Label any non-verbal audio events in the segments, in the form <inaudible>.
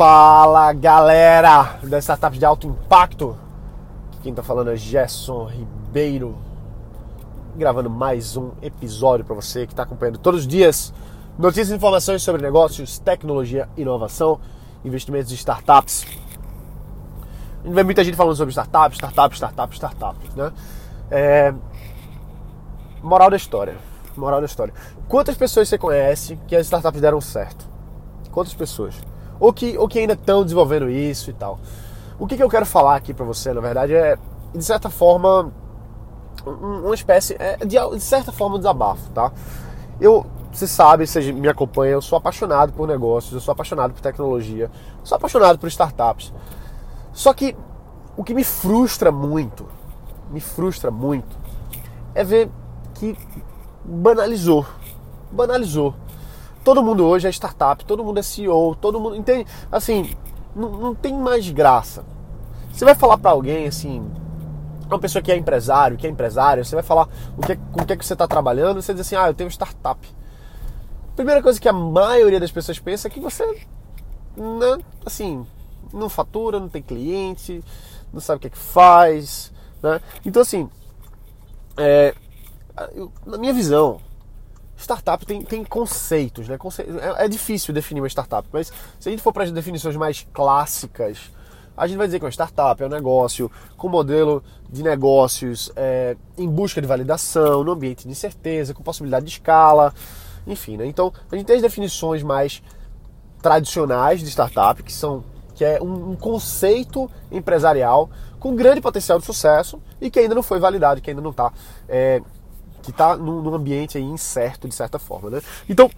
Fala galera das startups de alto impacto. Quem tá falando é Gerson Ribeiro, gravando mais um episódio para você que está acompanhando todos os dias notícias e informações sobre negócios, tecnologia, inovação, investimentos em startups. A gente vê muita gente falando sobre startups, startups, startups, startups, né? É... Moral da história. Moral da história. Quantas pessoas você conhece que as startups deram certo? Quantas pessoas? Ou que, ou que ainda estão desenvolvendo isso e tal. O que, que eu quero falar aqui para você, na verdade, é, de certa forma, uma espécie, é, de, de certa forma, um desabafo, tá? Eu, você sabe, você me acompanha, eu sou apaixonado por negócios, eu sou apaixonado por tecnologia, sou apaixonado por startups. Só que o que me frustra muito, me frustra muito, é ver que banalizou. Banalizou. Todo mundo hoje é startup, todo mundo é CEO, todo mundo. Entende? Assim, não, não tem mais graça. Você vai falar para alguém assim, uma pessoa que é empresário, que é empresária, você vai falar o que, com o que, é que você está trabalhando, você diz assim, ah, eu tenho startup. Primeira coisa que a maioria das pessoas pensa é que você, né, assim, não fatura, não tem cliente, não sabe o que é que faz, né? Então, assim, é, eu, na minha visão, startup tem, tem conceitos, né? Conce... É, é, difícil definir uma startup, mas se a gente for para as definições mais clássicas, a gente vai dizer que uma startup é um negócio com modelo de negócios é, em busca de validação, no ambiente de incerteza, com possibilidade de escala, enfim, né? Então a gente tem as definições mais tradicionais de startup, que são que é um, um conceito empresarial com grande potencial de sucesso e que ainda não foi validado, que ainda não está é, que está num, ambiente aí incerto de certa forma, né? Então,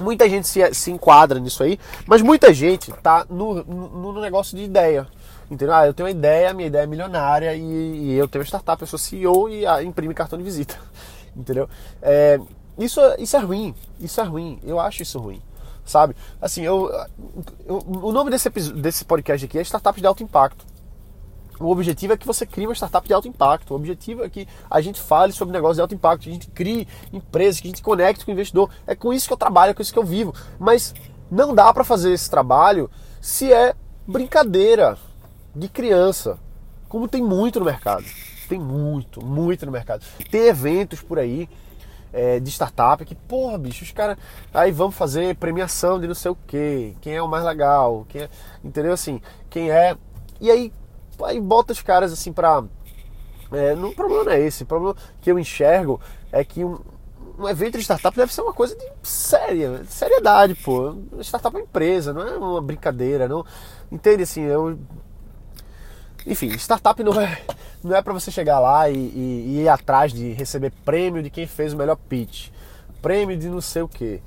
muita gente se, se enquadra nisso aí, mas muita gente está no, no, negócio de ideia. Entendeu? Ah, eu tenho uma ideia, minha ideia é milionária e, e eu tenho uma startup, eu sou CEO e ah, imprime cartão de visita. <laughs> Entendeu? É, isso, isso é ruim, isso é ruim, eu acho isso ruim sabe? Assim, eu, eu, o nome desse, desse podcast aqui é Startup de Alto Impacto. O objetivo é que você crie uma startup de alto impacto. O objetivo é que a gente fale sobre negócios de alto impacto, que a gente crie empresas, que a gente conecte com o investidor. É com isso que eu trabalho, é com isso que eu vivo. Mas não dá para fazer esse trabalho se é brincadeira de criança, como tem muito no mercado. Tem muito, muito no mercado. Tem eventos por aí é, de startup que, porra, bicho, os caras. Aí vamos fazer premiação de não sei o que, quem é o mais legal, quem é, entendeu assim? Quem é. E aí aí bota os caras assim pra. É, não, o problema não é esse. O problema que eu enxergo é que um, um evento de startup deve ser uma coisa de séria, de seriedade, pô. Startup é uma empresa, não é uma brincadeira, não. Entende assim, eu. Enfim, startup não é, não é para você chegar lá e, e, e, ir atrás de receber prêmio de quem fez o melhor pitch, prêmio de não sei o que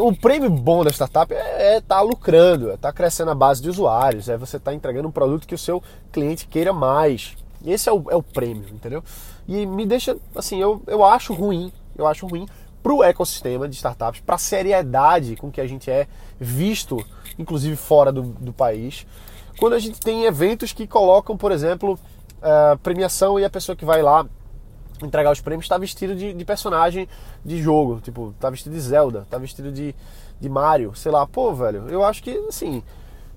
o prêmio bom da startup é estar tá lucrando, é estar tá crescendo a base de usuários, é você estar tá entregando um produto que o seu cliente queira mais. Esse é o, é o prêmio, entendeu? E me deixa, assim, eu, eu acho ruim, eu acho ruim para o ecossistema de startups, para a seriedade com que a gente é visto, inclusive fora do, do país, quando a gente tem eventos que colocam, por exemplo, uh, premiação e a pessoa que vai lá entregar os prêmios, tá vestido de, de, personagem de jogo. Tipo, tá vestido de Zelda, tá vestido de, de Mario, sei lá. Pô, velho, eu acho que, assim,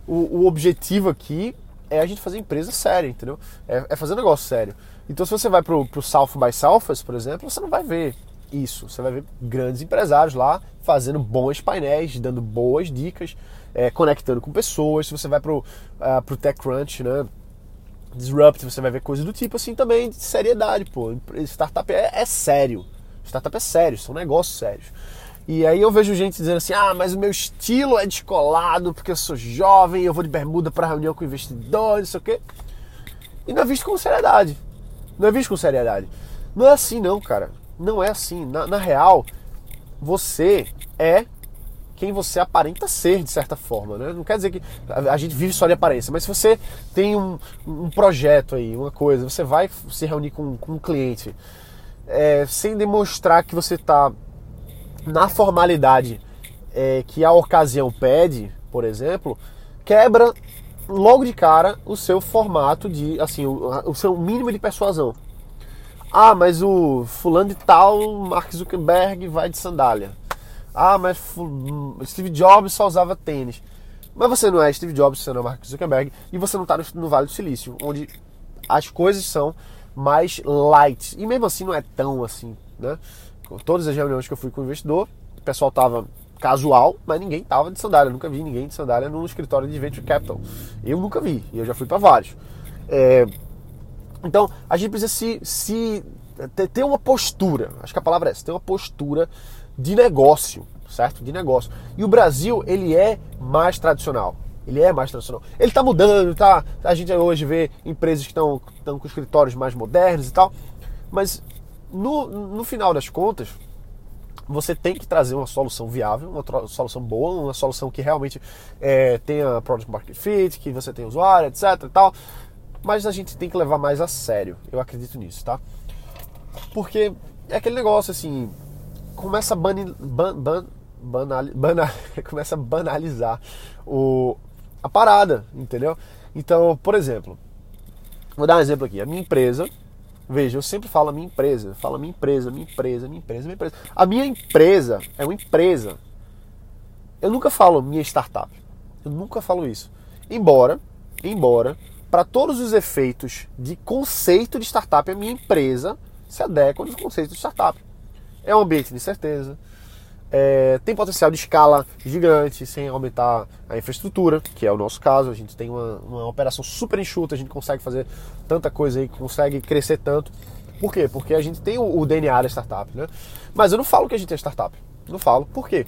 o, o objetivo aqui é a gente fazer empresa séria, entendeu? É, é fazer um negócio sério. Então, se você vai pro, pro South by Southwest, por exemplo, você não vai ver isso. Você vai ver grandes empresários lá fazendo bons painéis, dando boas dicas, é, conectando com pessoas. Se você vai pro, uh, pro TechCrunch, né? Disrupt, você vai ver coisas do tipo assim também, de seriedade, pô. Startup é, é sério. Startup é sério, são negócios sérios. E aí eu vejo gente dizendo assim: ah, mas o meu estilo é descolado porque eu sou jovem, eu vou de bermuda para reunião com investidores, não sei o quê. E não é visto com seriedade. Não é visto com seriedade. Não é assim, não, cara. Não é assim. Na, na real, você é quem você aparenta ser, de certa forma. Né? Não quer dizer que a gente vive só de aparência, mas se você tem um, um projeto aí, uma coisa, você vai se reunir com, com um cliente é, sem demonstrar que você está na formalidade é, que a ocasião pede, por exemplo, quebra logo de cara o seu formato de, assim, o, o seu mínimo de persuasão. Ah, mas o fulano de tal, Mark Zuckerberg, vai de sandália. Ah, mas Steve Jobs só usava tênis. Mas você não é Steve Jobs, você não é Mark Zuckerberg e você não está no, no Vale do Silício, onde as coisas são mais light. E mesmo assim não é tão assim, né? Com todas as reuniões que eu fui com o investidor, o pessoal tava casual, mas ninguém tava de sandália. Eu nunca vi ninguém de sandália no escritório de Venture Capital. Eu nunca vi, e eu já fui para vários. É... Então, a gente precisa se, se ter uma postura, acho que a palavra é essa, ter uma postura de negócio, certo? De negócio. E o Brasil, ele é mais tradicional. Ele é mais tradicional. Ele está mudando, tá? A gente hoje vê empresas que estão com escritórios mais modernos e tal. Mas no, no final das contas, você tem que trazer uma solução viável, uma solução boa, uma solução que realmente é, tenha product market fit, que você tenha usuário, etc e tal. Mas a gente tem que levar mais a sério. Eu acredito nisso, tá? Porque é aquele negócio assim, começa a ban, ban, banal, banal, <laughs> começa a banalizar o, a parada, entendeu? Então, por exemplo, vou dar um exemplo aqui. A minha empresa, veja, eu sempre falo a minha empresa, falo a minha empresa, minha empresa, minha empresa, minha empresa. A minha empresa é uma empresa. Eu nunca falo minha startup. Eu nunca falo isso. Embora, embora, para todos os efeitos de conceito de startup, a minha empresa se adequa aos conceitos de startup. É um ambiente de incerteza, é, tem potencial de escala gigante sem aumentar a infraestrutura, que é o nosso caso. A gente tem uma, uma operação super enxuta, a gente consegue fazer tanta coisa aí, consegue crescer tanto. Por quê? Porque a gente tem o, o DNA da startup, né? Mas eu não falo que a gente é startup. Não falo. Por quê?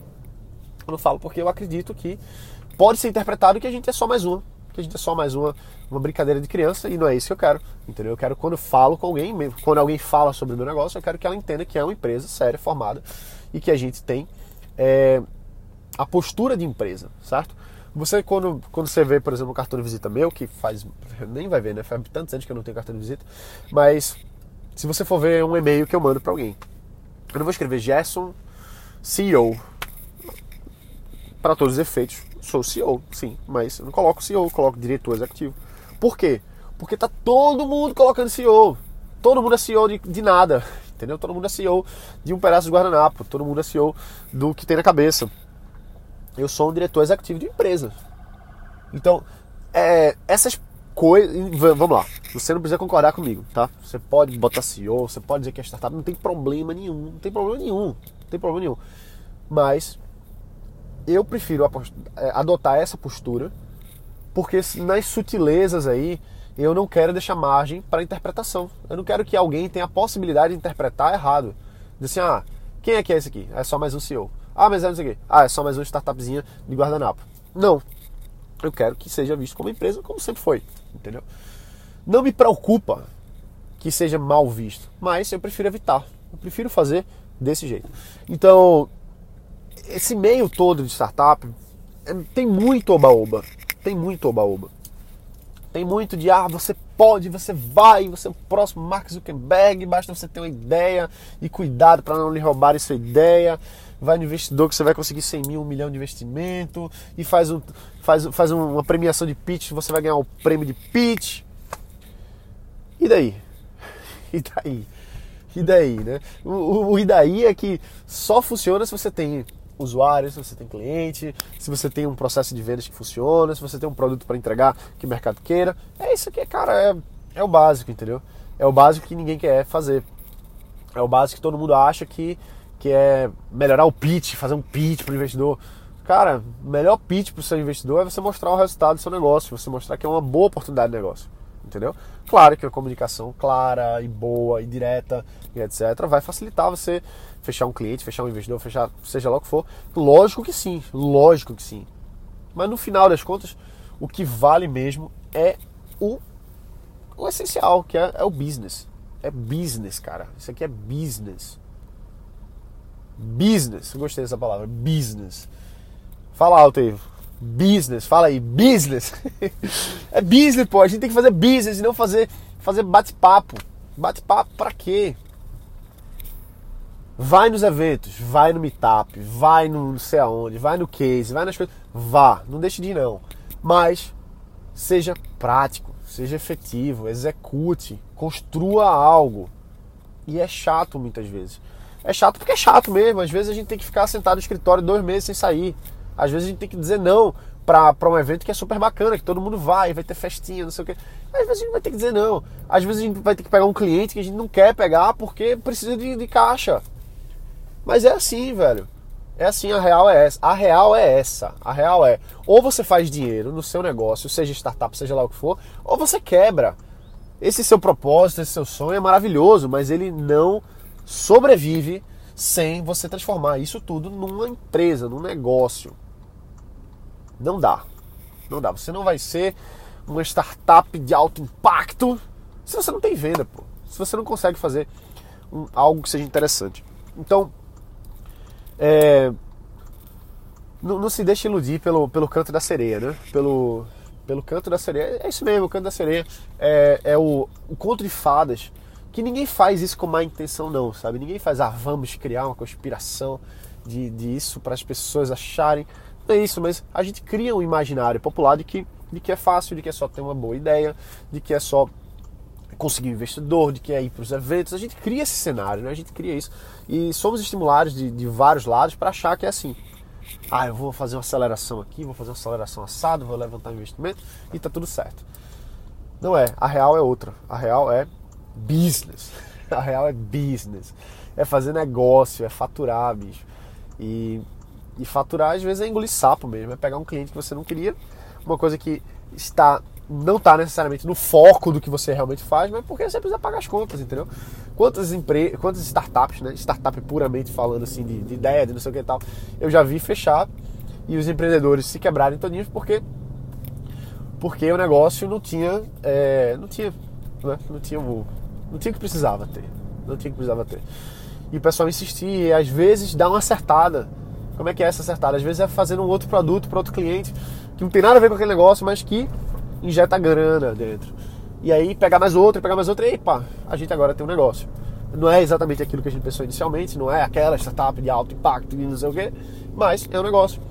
Eu não falo porque eu acredito que pode ser interpretado que a gente é só mais uma. Que a gente é só mais uma, uma brincadeira de criança e não é isso que eu quero. Entendeu? Eu quero quando eu falo com alguém, quando alguém fala sobre o meu negócio, eu quero que ela entenda que é uma empresa séria, formada e que a gente tem é, a postura de empresa, certo? Você, quando, quando você vê, por exemplo, um cartão de visita meu, que faz. Nem vai ver, né? Faz tantos anos que eu não tenho cartão de visita. Mas, se você for ver um e-mail que eu mando para alguém, eu não vou escrever Gerson, CEO. Para todos os efeitos, sou CEO, sim. Mas eu não coloco CEO, coloco diretor executivo. Por quê? Porque tá todo mundo colocando CEO. Todo mundo é CEO de, de nada <laughs> entendeu? Todo mundo é CEO de um pedaço de guardanapo, todo mundo é CEO do que tem na cabeça. Eu sou um diretor executivo de empresa. Então, é, essas coisas. Vamos lá, você não precisa concordar comigo, tá? Você pode botar CEO, você pode dizer que é startup, não tem problema nenhum, não tem problema nenhum, não tem problema nenhum. Mas eu prefiro é, adotar essa postura, porque nas sutilezas aí eu não quero deixar margem para interpretação. Eu não quero que alguém tenha a possibilidade de interpretar errado. Dizer assim, ah, quem é que é esse aqui? É só mais um CEO. Ah, mas é não sei quê. Ah, é só mais uma startupzinha de guardanapo. Não. Eu quero que seja visto como empresa, como sempre foi. Entendeu? Não me preocupa que seja mal visto, mas eu prefiro evitar. Eu prefiro fazer desse jeito. Então, esse meio todo de startup é, tem muito oba-oba. Tem muito oba-oba. Tem muito de, ah, você pode, você vai, você é o próximo Mark Zuckerberg, basta você ter uma ideia e cuidado para não lhe roubarem sua ideia. Vai no investidor que você vai conseguir 100 mil, um milhão de investimento e faz, um, faz, faz uma premiação de pitch, você vai ganhar o prêmio de pitch. E daí? <laughs> E daí? E daí, né? O, o, o e daí é que só funciona se você tem usuário, se você tem cliente, se você tem um processo de vendas que funciona, se você tem um produto para entregar que o mercado queira. É isso aqui, cara, é, é o básico, entendeu? É o básico que ninguém quer fazer. É o básico que todo mundo acha que, que é melhorar o pitch, fazer um pitch para o investidor. Cara, o melhor pitch para o seu investidor é você mostrar o resultado do seu negócio, você mostrar que é uma boa oportunidade de negócio entendeu? Claro que a comunicação clara e boa e direta e etc vai facilitar você fechar um cliente, fechar um investidor, fechar seja lá o que for. Lógico que sim, lógico que sim. Mas no final das contas, o que vale mesmo é o, o essencial, que é, é o business. É business, cara. Isso aqui é business. Business. Eu gostei dessa palavra. Business. Fala alto aí. Business, fala aí, business. <laughs> é business, pô. A gente tem que fazer business e não fazer, fazer bate-papo. Bate-papo pra quê? Vai nos eventos, vai no meetup, vai no não sei aonde, vai no case, vai nas coisas. Vá, não deixe de ir não. Mas seja prático, seja efetivo, execute, construa algo. E é chato muitas vezes. É chato porque é chato mesmo. Às vezes a gente tem que ficar sentado no escritório dois meses sem sair. Às vezes a gente tem que dizer não para um evento que é super bacana, que todo mundo vai, vai ter festinha, não sei o quê. Às vezes a gente vai ter que dizer não. Às vezes a gente vai ter que pegar um cliente que a gente não quer pegar porque precisa de, de caixa. Mas é assim, velho. É assim, a real é essa. A real é essa. A real é, ou você faz dinheiro no seu negócio, seja startup, seja lá o que for, ou você quebra. Esse seu propósito, esse seu sonho é maravilhoso, mas ele não sobrevive sem você transformar isso tudo numa empresa, num negócio. Não dá. Não dá. Você não vai ser uma startup de alto impacto se você não tem venda, pô. Se você não consegue fazer um, algo que seja interessante. Então, é, não, não, se deixe iludir pelo, pelo canto da sereia, né? Pelo, pelo canto da sereia. É isso mesmo, o canto da sereia é, é o, o conto de fadas. Que ninguém faz isso com má intenção, não, sabe? Ninguém faz, ah, vamos criar uma conspiração de, de isso para as pessoas acharem é isso, mas a gente cria um imaginário popular de que, de que é fácil, de que é só ter uma boa ideia, de que é só conseguir um investidor, de que é ir para os eventos. A gente cria esse cenário, né? a gente cria isso. E somos estimulados de, de vários lados para achar que é assim. Ah, eu vou fazer uma aceleração aqui, vou fazer uma aceleração assado, vou levantar investimento e tá tudo certo. Não é, a real é outra. A real é business. <laughs> A real é business. É fazer negócio, é faturar, bicho. E e faturar, às vezes, é engolir sapo mesmo. É pegar um cliente que você não queria, uma coisa que está não está necessariamente no foco do que você realmente faz, mas porque você precisa pagar as contas, entendeu? Quantas, empre... Quantas startups, né? Startup puramente falando assim de, de ideia, de não sei o que e tal, eu já vi fechar e os empreendedores se quebrarem todinhos porque porque o negócio não tinha é, não tinha né? não tinha o não tinha o que precisava ter não tinha o que precisava ter e o pessoal insistia e às vezes dá uma acertada como é que é essa acertada? Às vezes é fazendo um outro produto para outro cliente que não tem nada a ver com aquele negócio, mas que injeta grana dentro. E aí pegar mais outro, pegar mais outro, e pá, a gente agora tem um negócio. Não é exatamente aquilo que a gente pensou inicialmente, não é aquela startup de alto impacto e não sei o quê, mas é um negócio.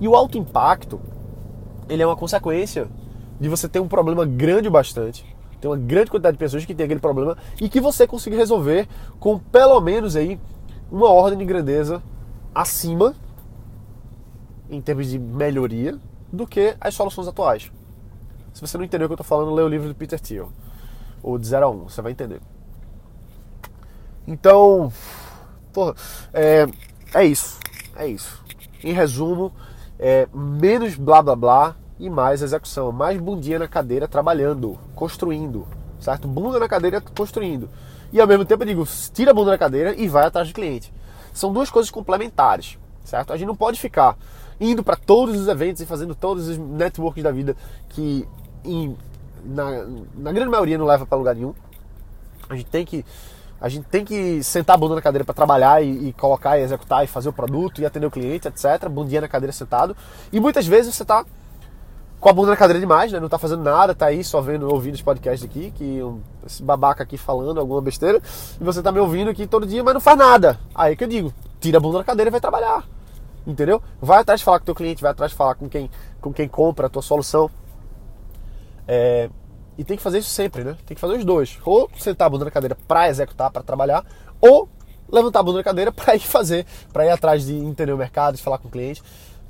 E o alto impacto, ele é uma consequência de você ter um problema grande bastante, tem uma grande quantidade de pessoas que tem aquele problema e que você consiga resolver com pelo menos aí uma ordem de grandeza acima em termos de melhoria do que as soluções atuais. Se você não entendeu o que eu estou falando, lê o livro do Peter Thiel, o de 0 a 1, você vai entender. Então, porra, é, é isso, é isso. Em resumo, é menos blá blá blá e mais execução, mais bundinha na cadeira trabalhando, construindo, certo? Bunda na cadeira construindo. E ao mesmo tempo eu digo, tira a bunda da cadeira e vai atrás do cliente. São duas coisas complementares, certo? A gente não pode ficar indo para todos os eventos e fazendo todos os networks da vida que em, na, na grande maioria não leva para lugar nenhum. A gente tem que a gente tem que sentar a bunda na cadeira para trabalhar e, e, colocar e executar e fazer o produto e atender o cliente, etc. Bundinha na cadeira sentado. E muitas vezes você está com a bunda na cadeira demais, né? Não está fazendo nada, está aí só vendo, ouvindo os podcasts aqui, que um, esse babaca aqui falando alguma besteira, e você está me ouvindo aqui todo dia, mas não faz nada. Aí que eu digo, tira a bunda da cadeira e vai trabalhar. Entendeu? Vai atrás de falar com o teu cliente, vai atrás de falar com quem, com quem compra a tua solução. É, e tem que fazer isso sempre, né? Tem que fazer os dois. Ou sentar a bunda na cadeira para executar, para trabalhar, ou levantar a bunda na cadeira para ir fazer, para ir atrás de entender o mercado, de falar com o cliente,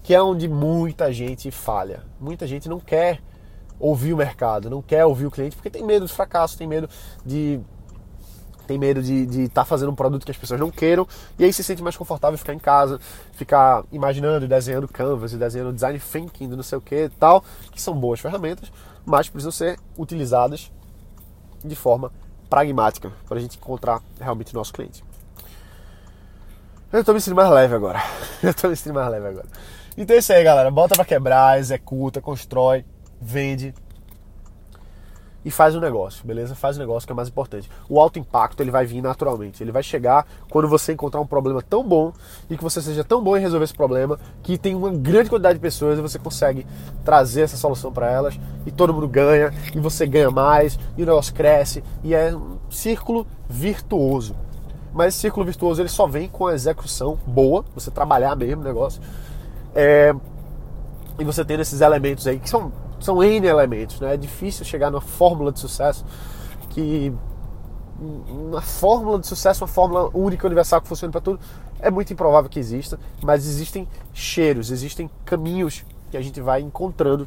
que é onde muita gente falha. Muita gente não quer ouvir o mercado, não quer ouvir o cliente porque tem medo de fracasso, tem medo de tem medo de estar tá fazendo um produto que as pessoas não queiram, e aí se sente mais confortável ficar em casa, ficar imaginando, desenhando canvas e desenhando design thinking, não sei o que e tal, que são boas ferramentas, mas precisam ser utilizadas de forma pragmática para a gente encontrar realmente o nosso cliente. Eu estou me sentindo mais leve agora. <laughs> Eu estou me sentindo mais leve agora. Então é isso aí, galera. Bota para quebrar, executa, constrói, vende, e faz o negócio, beleza? Faz o negócio que é mais importante. O alto impacto ele vai vir naturalmente. Ele vai chegar quando você encontrar um problema tão bom e que você seja tão bom em resolver esse problema que tem uma grande quantidade de pessoas e você consegue trazer essa solução para elas e todo mundo ganha e você ganha mais e o negócio cresce e é um círculo virtuoso. Mas esse círculo virtuoso ele só vem com a execução boa, você trabalhar mesmo o negócio. É, e você tendo esses elementos aí que são são N elementos, né? É difícil chegar numa fórmula de sucesso que uma fórmula de sucesso, uma fórmula única, universal que funcione para tudo, é muito improvável que exista, mas existem cheiros, existem caminhos que a gente vai encontrando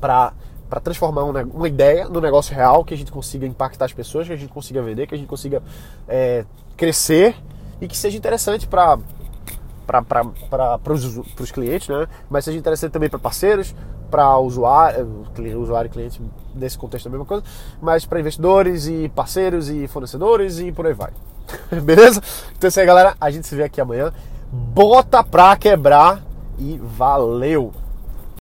para para transformar uma, ideia no negócio real, que a gente consiga impactar as pessoas, que a gente consiga vender, que a gente consiga é, crescer e que seja interessante para para os clientes, né? mas seja interessante também para parceiros, para usuário, usuário e cliente, nesse contexto é a mesma coisa, mas para investidores e parceiros e fornecedores e por aí vai. <laughs> Beleza? Então é isso aí, galera. A gente se vê aqui amanhã. Bota pra quebrar e valeu!